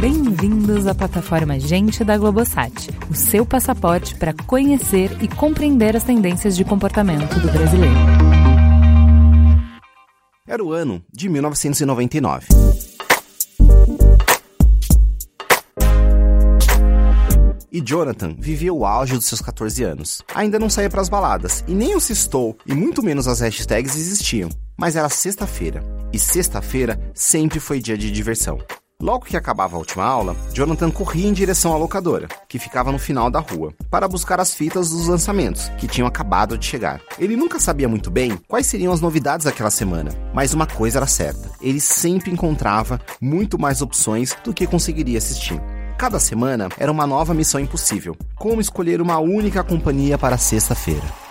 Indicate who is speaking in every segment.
Speaker 1: Bem-vindos à plataforma Gente da Globosat, o seu passaporte para conhecer e compreender as tendências de comportamento do brasileiro.
Speaker 2: Era o ano de 1999. Jonathan vivia o auge dos seus 14 anos. Ainda não saía para as baladas, e nem o Sistou, e muito menos as hashtags existiam. Mas era sexta-feira, e sexta-feira sempre foi dia de diversão. Logo que acabava a última aula, Jonathan corria em direção à locadora, que ficava no final da rua, para buscar as fitas dos lançamentos, que tinham acabado de chegar. Ele nunca sabia muito bem quais seriam as novidades daquela semana, mas uma coisa era certa: ele sempre encontrava muito mais opções do que conseguiria assistir. Cada semana era uma nova missão impossível. Como escolher uma única companhia para sexta-feira?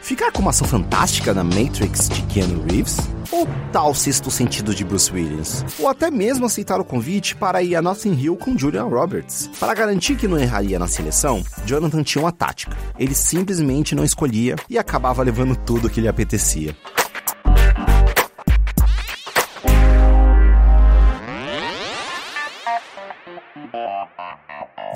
Speaker 2: Ficar com uma ação fantástica na Matrix de Keanu Reeves? Ou tal sexto sentido de Bruce Williams? Ou até mesmo aceitar o convite para ir a Notting Hill com Julia Roberts? Para garantir que não erraria na seleção, Jonathan tinha uma tática. Ele simplesmente não escolhia e acabava levando tudo que lhe apetecia.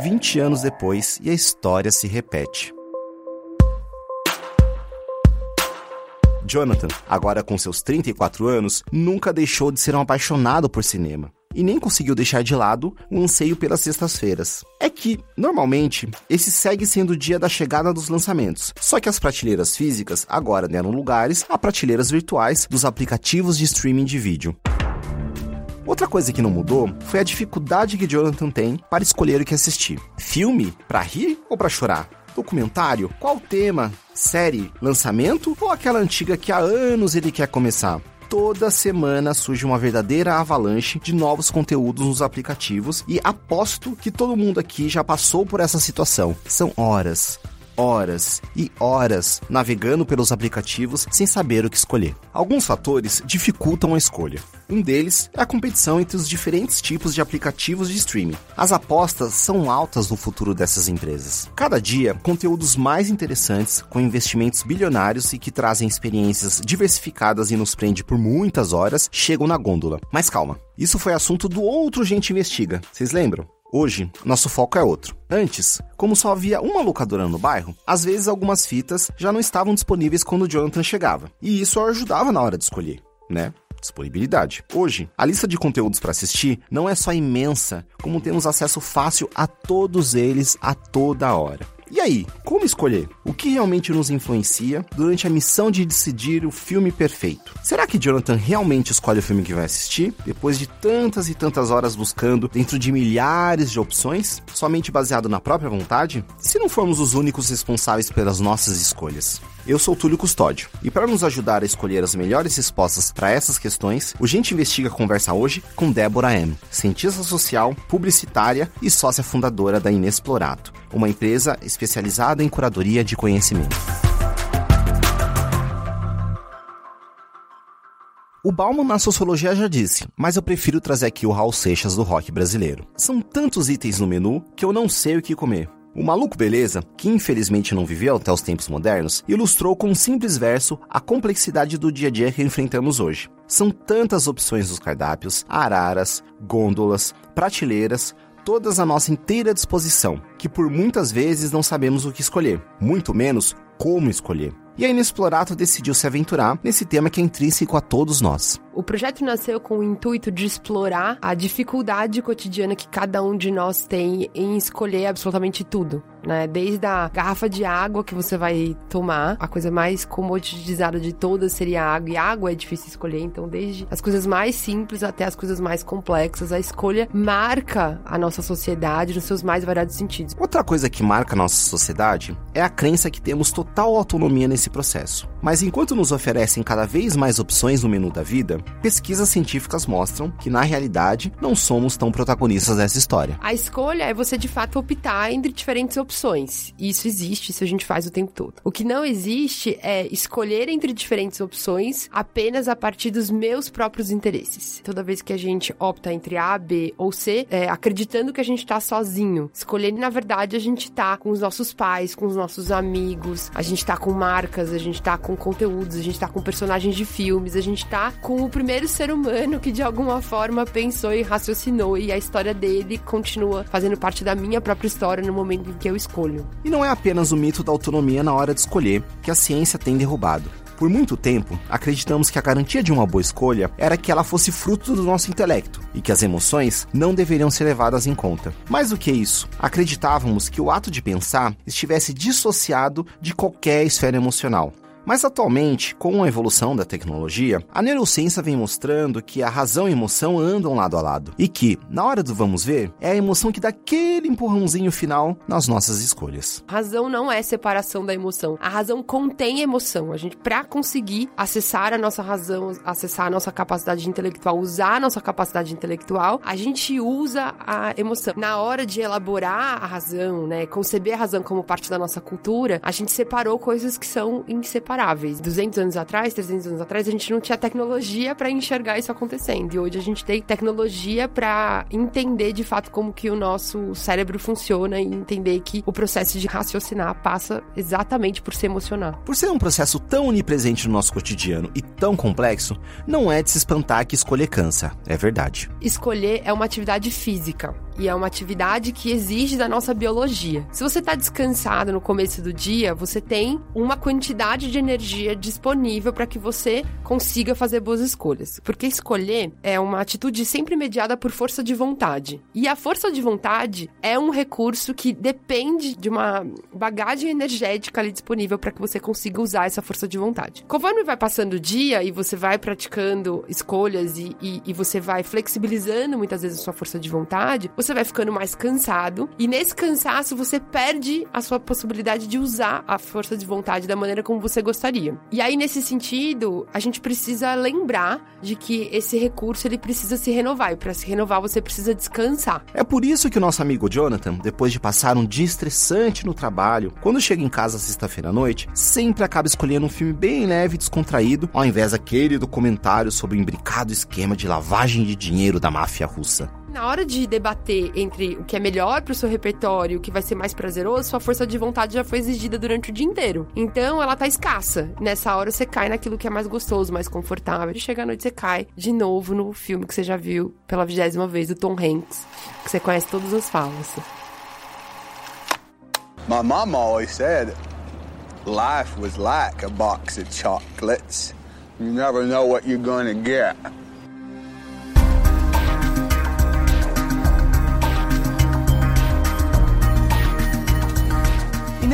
Speaker 2: 20 anos depois e a história se repete. Jonathan, agora com seus 34 anos, nunca deixou de ser um apaixonado por cinema. E nem conseguiu deixar de lado o anseio pelas sextas-feiras. É que, normalmente, esse segue sendo o dia da chegada dos lançamentos. Só que as prateleiras físicas agora deram lugares a prateleiras virtuais dos aplicativos de streaming de vídeo. Outra coisa que não mudou foi a dificuldade que Jonathan tem para escolher o que assistir. Filme? Para rir ou para chorar? Documentário? Qual tema? Série? Lançamento? Ou aquela antiga que há anos ele quer começar? toda semana surge uma verdadeira avalanche de novos conteúdos nos aplicativos e aposto que todo mundo aqui já passou por essa situação. São horas, horas e horas navegando pelos aplicativos sem saber o que escolher. Alguns fatores dificultam a escolha. Um deles é a competição entre os diferentes tipos de aplicativos de streaming. As apostas são altas no futuro dessas empresas. Cada dia, conteúdos mais interessantes, com investimentos bilionários e que trazem experiências diversificadas e nos prende por muitas horas, chegam na gôndola. Mas calma, isso foi assunto do outro Gente Investiga. Vocês lembram? Hoje, nosso foco é outro. Antes, como só havia uma locadora no bairro, às vezes algumas fitas já não estavam disponíveis quando Jonathan chegava. E isso ajudava na hora de escolher, né? disponibilidade. Hoje, a lista de conteúdos para assistir não é só imensa, como temos acesso fácil a todos eles a toda hora. E aí, como escolher? O que realmente nos influencia durante a missão de decidir o filme perfeito? Será que Jonathan realmente escolhe o filme que vai assistir, depois de tantas e tantas horas buscando dentro de milhares de opções, somente baseado na própria vontade? Se não formos os únicos responsáveis pelas nossas escolhas? Eu sou Túlio Custódio e para nos ajudar a escolher as melhores respostas para essas questões, o Gente Investiga conversa hoje com Débora M., cientista social, publicitária e sócia fundadora da Inexplorato, uma empresa especializada em curadoria de conhecimento. O Bauman na sociologia já disse, mas eu prefiro trazer aqui o Raul Seixas do rock brasileiro. São tantos itens no menu que eu não sei o que comer. O Maluco Beleza, que infelizmente não viveu até os tempos modernos, ilustrou com um simples verso a complexidade do dia a dia que enfrentamos hoje. São tantas opções dos cardápios, araras, gôndolas, prateleiras, todas à nossa inteira disposição, que por muitas vezes não sabemos o que escolher, muito menos como escolher. E a Inexplorato decidiu se aventurar nesse tema que é intrínseco a todos nós.
Speaker 3: O projeto nasceu com o intuito de explorar a dificuldade cotidiana que cada um de nós tem em escolher absolutamente tudo né? Desde a garrafa de água que você vai tomar, a coisa mais comoditizada de todas seria a água, e água é difícil escolher, então desde as coisas mais simples até as coisas mais complexas, a escolha marca a nossa sociedade nos seus mais variados sentidos.
Speaker 2: Outra coisa que marca a nossa sociedade é a crença que temos total autonomia nesse processo. Mas enquanto nos oferecem cada vez mais opções no menu da vida, pesquisas científicas mostram que na realidade não somos tão protagonistas dessa história.
Speaker 3: A escolha é você de fato optar entre diferentes opções opções. Isso existe, isso a gente faz o tempo todo. O que não existe é escolher entre diferentes opções apenas a partir dos meus próprios interesses. Toda vez que a gente opta entre A, B ou C, é, acreditando que a gente tá sozinho, escolhendo, na verdade, a gente tá com os nossos pais, com os nossos amigos, a gente tá com marcas, a gente tá com conteúdos, a gente tá com personagens de filmes, a gente tá com o primeiro ser humano que de alguma forma pensou e raciocinou e a história dele continua fazendo parte da minha própria história no momento em que eu escolho.
Speaker 2: E não é apenas o mito da autonomia na hora de escolher que a ciência tem derrubado. Por muito tempo, acreditamos que a garantia de uma boa escolha era que ela fosse fruto do nosso intelecto e que as emoções não deveriam ser levadas em conta. Mais do que isso, acreditávamos que o ato de pensar estivesse dissociado de qualquer esfera emocional. Mas atualmente, com a evolução da tecnologia, a neurociência vem mostrando que a razão e a emoção andam lado a lado e que, na hora do vamos ver, é a emoção que dá aquele empurrãozinho final nas nossas escolhas.
Speaker 3: Razão não é separação da emoção. A razão contém emoção. A gente, para conseguir acessar a nossa razão, acessar a nossa capacidade intelectual, usar a nossa capacidade intelectual, a gente usa a emoção. Na hora de elaborar a razão, né, conceber a razão como parte da nossa cultura, a gente separou coisas que são inseparáveis incomparáveis. 200 anos atrás, 300 anos atrás, a gente não tinha tecnologia para enxergar isso acontecendo. E hoje a gente tem tecnologia para entender de fato como que o nosso cérebro funciona e entender que o processo de raciocinar passa exatamente por se emocionar.
Speaker 2: Por ser um processo tão onipresente no nosso cotidiano e tão complexo, não é de se espantar que escolher cansa. É verdade.
Speaker 3: Escolher é uma atividade física e é uma atividade que exige da nossa biologia. Se você está descansado no começo do dia, você tem uma quantidade de energia disponível para que você consiga fazer boas escolhas. Porque escolher é uma atitude sempre mediada por força de vontade. E a força de vontade é um recurso que depende de uma bagagem energética ali disponível para que você consiga usar essa força de vontade. Conforme vai passando o dia e você vai praticando escolhas e, e, e você vai flexibilizando muitas vezes a sua força de vontade, você vai ficando mais cansado. E nesse cansaço você perde a sua possibilidade de usar a força de vontade da maneira como você gostaria. E aí, nesse sentido, a gente precisa lembrar de que esse recurso ele precisa se renovar. E para se renovar, você precisa descansar.
Speaker 2: É por isso que o nosso amigo Jonathan, depois de passar um dia estressante no trabalho, quando chega em casa sexta-feira à noite, sempre acaba escolhendo um filme bem leve e descontraído, ao invés daquele documentário sobre o imbricado esquema de lavagem de dinheiro da máfia russa.
Speaker 3: Na hora de debater entre o que é melhor pro seu repertório, o que vai ser mais prazeroso, sua força de vontade já foi exigida durante o dia inteiro. Então ela tá escassa. Nessa hora você cai naquilo que é mais gostoso, mais confortável. E chega à noite você cai de novo no filme que você já viu pela vigésima vez do Tom Hanks, que você conhece todas as falas.
Speaker 4: My mom always said life was like a box of chocolates. You never know what you're gonna get.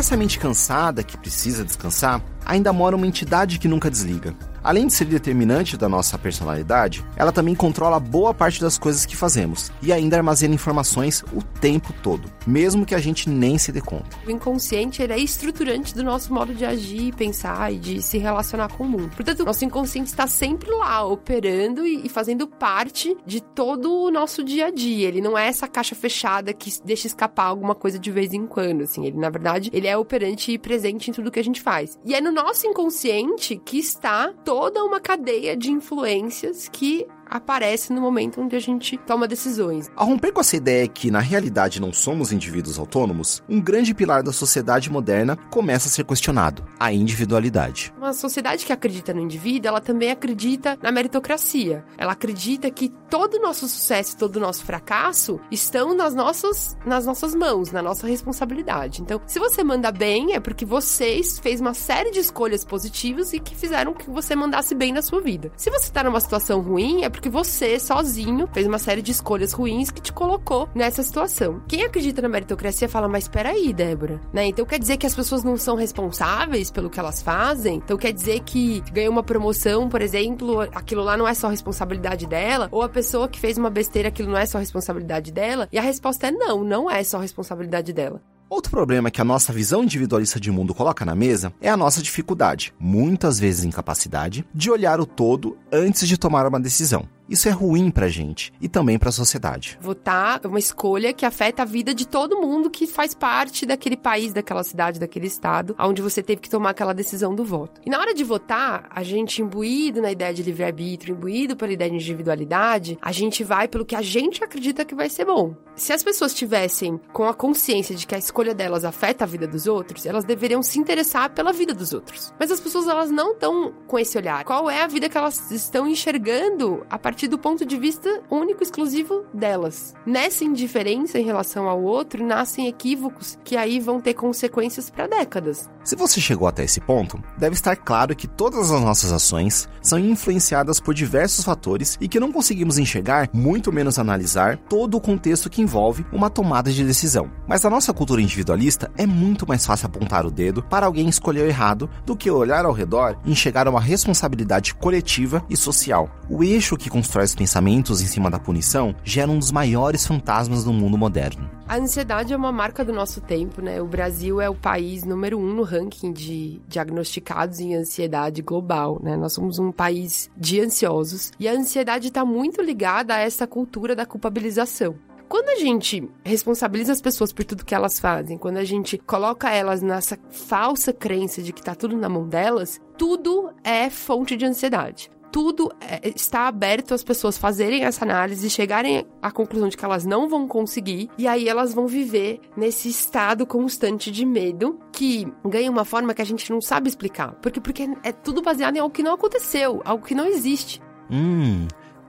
Speaker 2: Nessa mente cansada que precisa descansar, ainda mora uma entidade que nunca desliga. Além de ser determinante da nossa personalidade, ela também controla boa parte das coisas que fazemos e ainda armazena informações o tempo todo, mesmo que a gente nem se dê conta.
Speaker 3: O inconsciente ele é estruturante do nosso modo de agir, pensar e de se relacionar com o mundo. Portanto, nosso inconsciente está sempre lá, operando e fazendo parte de todo o nosso dia a dia. Ele não é essa caixa fechada que deixa escapar alguma coisa de vez em quando, assim. Ele, na verdade, ele é operante e presente em tudo que a gente faz. E é no nosso inconsciente que está toda uma cadeia de influências que aparece no momento onde a gente toma decisões.
Speaker 2: Ao romper com essa ideia que na realidade não somos indivíduos autônomos, um grande pilar da sociedade moderna começa a ser questionado: a individualidade.
Speaker 3: Uma sociedade que acredita no indivíduo, ela também acredita na meritocracia. Ela acredita que todo o nosso sucesso, todo o nosso fracasso estão nas nossas, nas nossas mãos, na nossa responsabilidade. Então, se você manda bem, é porque vocês fez uma série de escolhas positivas e que fizeram que você mandasse bem na sua vida. Se você tá numa situação ruim, é porque você, sozinho, fez uma série de escolhas ruins que te colocou nessa situação. Quem acredita na meritocracia fala, mas peraí, Débora, né? Então quer dizer que as pessoas não são responsáveis pelo que elas fazem? Então quer dizer que ganhou uma promoção, por exemplo, aquilo lá não é só responsabilidade dela? Ou a pessoa que fez uma besteira, aquilo não é só responsabilidade dela? E a resposta é não, não é só responsabilidade dela.
Speaker 2: Outro problema que a nossa visão individualista de mundo coloca na mesa é a nossa dificuldade, muitas vezes incapacidade, de olhar o todo antes de tomar uma decisão. Isso é ruim pra gente e também pra sociedade.
Speaker 3: Votar é uma escolha que afeta a vida de todo mundo que faz parte daquele país, daquela cidade, daquele estado, onde você teve que tomar aquela decisão do voto. E na hora de votar, a gente imbuído na ideia de livre-arbítrio, imbuído pela ideia de individualidade, a gente vai pelo que a gente acredita que vai ser bom. Se as pessoas tivessem com a consciência de que a escolha delas afeta a vida dos outros, elas deveriam se interessar pela vida dos outros. Mas as pessoas elas não estão com esse olhar. Qual é a vida que elas estão enxergando a partir do ponto de vista único, exclusivo delas? Nessa indiferença em relação ao outro, nascem equívocos que aí vão ter consequências para décadas.
Speaker 2: Se você chegou até esse ponto, deve estar claro que todas as nossas ações são influenciadas por diversos fatores e que não conseguimos enxergar, muito menos analisar, todo o contexto que envolve uma tomada de decisão. Mas na nossa cultura individualista é muito mais fácil apontar o dedo para alguém escolher errado do que olhar ao redor e enxergar uma responsabilidade coletiva e social. O eixo que constrói os pensamentos em cima da punição gera um dos maiores fantasmas do mundo moderno.
Speaker 3: A ansiedade é uma marca do nosso tempo, né? O Brasil é o país número um no ranking de diagnosticados em ansiedade global, né? Nós somos um país de ansiosos e a ansiedade está muito ligada a essa cultura da culpabilização. Quando a gente responsabiliza as pessoas por tudo que elas fazem, quando a gente coloca elas nessa falsa crença de que tá tudo na mão delas, tudo é fonte de ansiedade tudo é, está aberto às pessoas fazerem essa análise chegarem à conclusão de que elas não vão conseguir, e aí elas vão viver nesse estado constante de medo que ganha uma forma que a gente não sabe explicar. Porque, porque é tudo baseado em algo que não aconteceu, algo que não existe.
Speaker 2: Hum,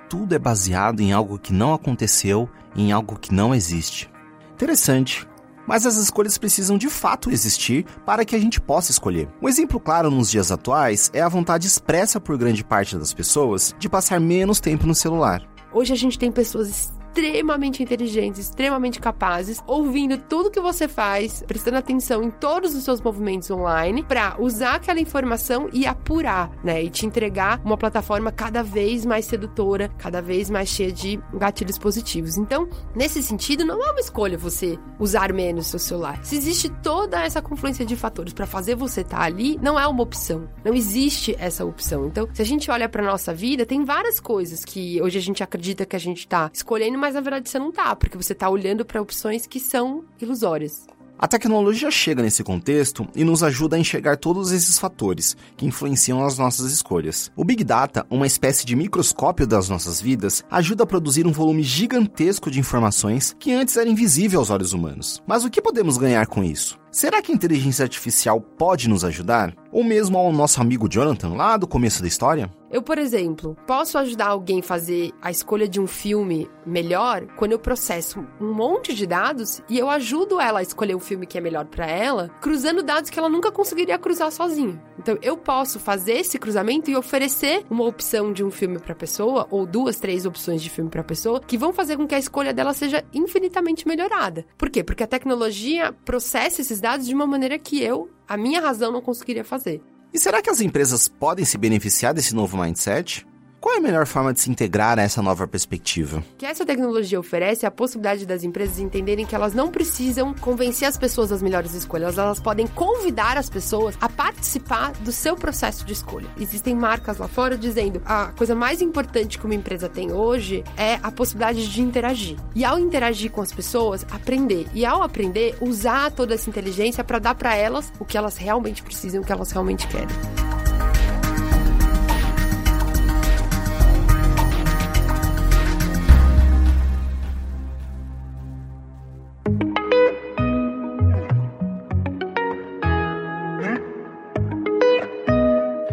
Speaker 2: tudo é baseado em algo que não aconteceu, em algo que não existe. Interessante. Mas as escolhas precisam de fato existir para que a gente possa escolher. Um exemplo claro nos dias atuais é a vontade expressa por grande parte das pessoas de passar menos tempo no celular.
Speaker 3: Hoje a gente tem pessoas extremamente inteligentes, extremamente capazes, ouvindo tudo que você faz, prestando atenção em todos os seus movimentos online, para usar aquela informação e apurar, né? E te entregar uma plataforma cada vez mais sedutora, cada vez mais cheia de gatilhos positivos. Então, nesse sentido, não é uma escolha você usar menos seu celular. Se existe toda essa confluência de fatores para fazer você estar tá ali, não é uma opção. Não existe essa opção. Então, se a gente olha para nossa vida, tem várias coisas que hoje a gente acredita que a gente está escolhendo mas na verdade você não tá, porque você tá olhando para opções que são ilusórias.
Speaker 2: A tecnologia chega nesse contexto e nos ajuda a enxergar todos esses fatores que influenciam as nossas escolhas. O Big Data, uma espécie de microscópio das nossas vidas, ajuda a produzir um volume gigantesco de informações que antes era invisível aos olhos humanos. Mas o que podemos ganhar com isso? Será que a inteligência artificial pode nos ajudar? Ou mesmo ao nosso amigo Jonathan lá do começo da história?
Speaker 3: Eu, por exemplo, posso ajudar alguém a fazer a escolha de um filme melhor quando eu processo um monte de dados e eu ajudo ela a escolher o filme que é melhor para ela, cruzando dados que ela nunca conseguiria cruzar sozinha. Então, eu posso fazer esse cruzamento e oferecer uma opção de um filme para pessoa ou duas, três opções de filme para pessoa que vão fazer com que a escolha dela seja infinitamente melhorada. Por quê? Porque a tecnologia processa esses dados de uma maneira que eu, a minha razão, não conseguiria fazer.
Speaker 2: E será que as empresas podem se beneficiar desse novo mindset? Qual é a melhor forma de se integrar a essa nova perspectiva?
Speaker 3: Que essa tecnologia oferece é a possibilidade das empresas entenderem que elas não precisam convencer as pessoas das melhores escolhas, elas podem convidar as pessoas a participar do seu processo de escolha. Existem marcas lá fora dizendo a coisa mais importante que uma empresa tem hoje é a possibilidade de interagir. E ao interagir com as pessoas, aprender. E ao aprender, usar toda essa inteligência para dar para elas o que elas realmente precisam, o que elas realmente querem.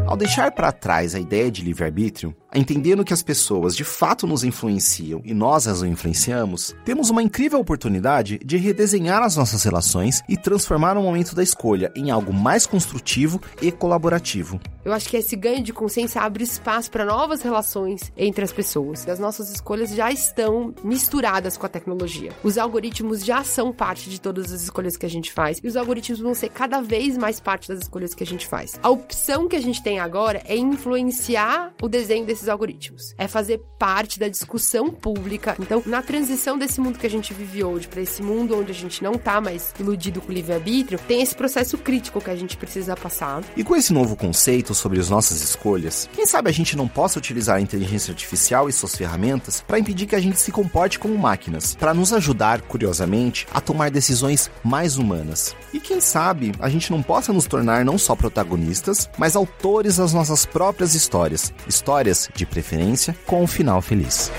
Speaker 2: Ao deixar para trás a ideia de livre-arbítrio, entendendo que as pessoas de fato nos influenciam e nós as influenciamos, temos uma incrível oportunidade de redesenhar as nossas relações e transformar o momento da escolha em algo mais construtivo e colaborativo.
Speaker 3: Eu acho que esse ganho de consciência abre espaço para novas relações entre as pessoas. As nossas escolhas já estão misturadas com a tecnologia. Os algoritmos já são parte de todas as escolhas que a gente faz e os algoritmos vão ser cada vez mais parte das escolhas que a gente faz. A opção que a gente tem agora é influenciar o desenho desse desses algoritmos. É fazer parte da discussão pública. Então, na transição desse mundo que a gente vive hoje para esse mundo onde a gente não tá mais iludido com o livre-arbítrio, tem esse processo crítico que a gente precisa passar.
Speaker 2: E com esse novo conceito sobre as nossas escolhas, quem sabe a gente não possa utilizar a inteligência artificial e suas ferramentas para impedir que a gente se comporte como máquinas, para nos ajudar, curiosamente, a tomar decisões mais humanas. E quem sabe a gente não possa nos tornar não só protagonistas, mas autores das nossas próprias histórias, histórias de preferência com um final feliz.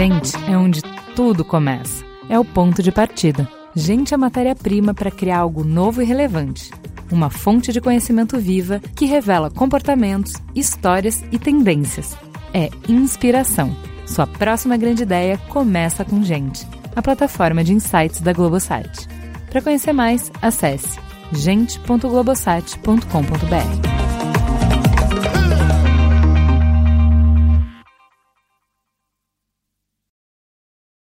Speaker 1: Gente é onde tudo começa. É o ponto de partida. Gente é matéria-prima para criar algo novo e relevante. Uma fonte de conhecimento viva que revela comportamentos, histórias e tendências. É inspiração. Sua próxima grande ideia começa com Gente, a plataforma de insights da Globosat. Para conhecer mais, acesse gente.globosat.com.br.